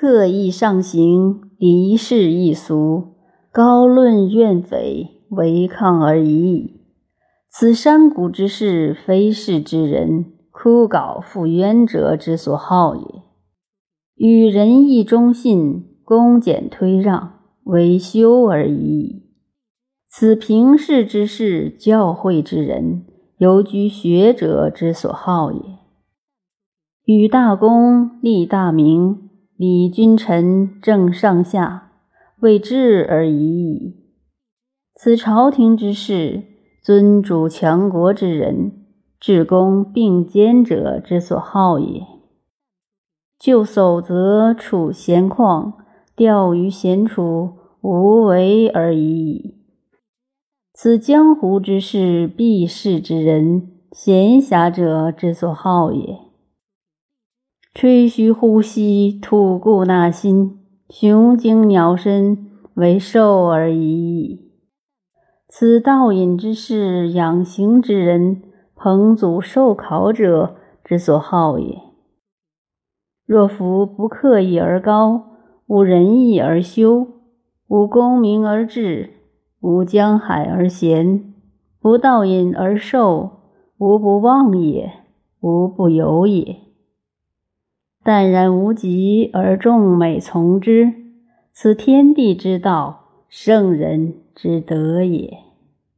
刻意上行，离世易俗，高论怨匪，违抗而已矣。此山谷之事，非世之人枯槁复渊者之所好也。与仁义忠信，恭俭推让，为修而已矣。此平世之事，教诲之人，犹居学者之所好也。与大功，立大名，礼君臣，正上下，为治而已矣。此朝廷之事，尊主强国之人，治公并兼者之所好也。就守则，处闲旷，钓鱼闲处，无为而已矣。此江湖之事，避世之人，闲暇者之所好也。吹嘘呼吸，吐故纳新，雄精鸟身，为兽而已矣。此道隐之事，养形之人，彭祖受考者之所好也。若夫不刻意而高，无仁义而修，无功名而治。无江海而咸，不道隐而寿，无不忘也，无不有也。淡然无极而众美从之，此天地之道，圣人之德也。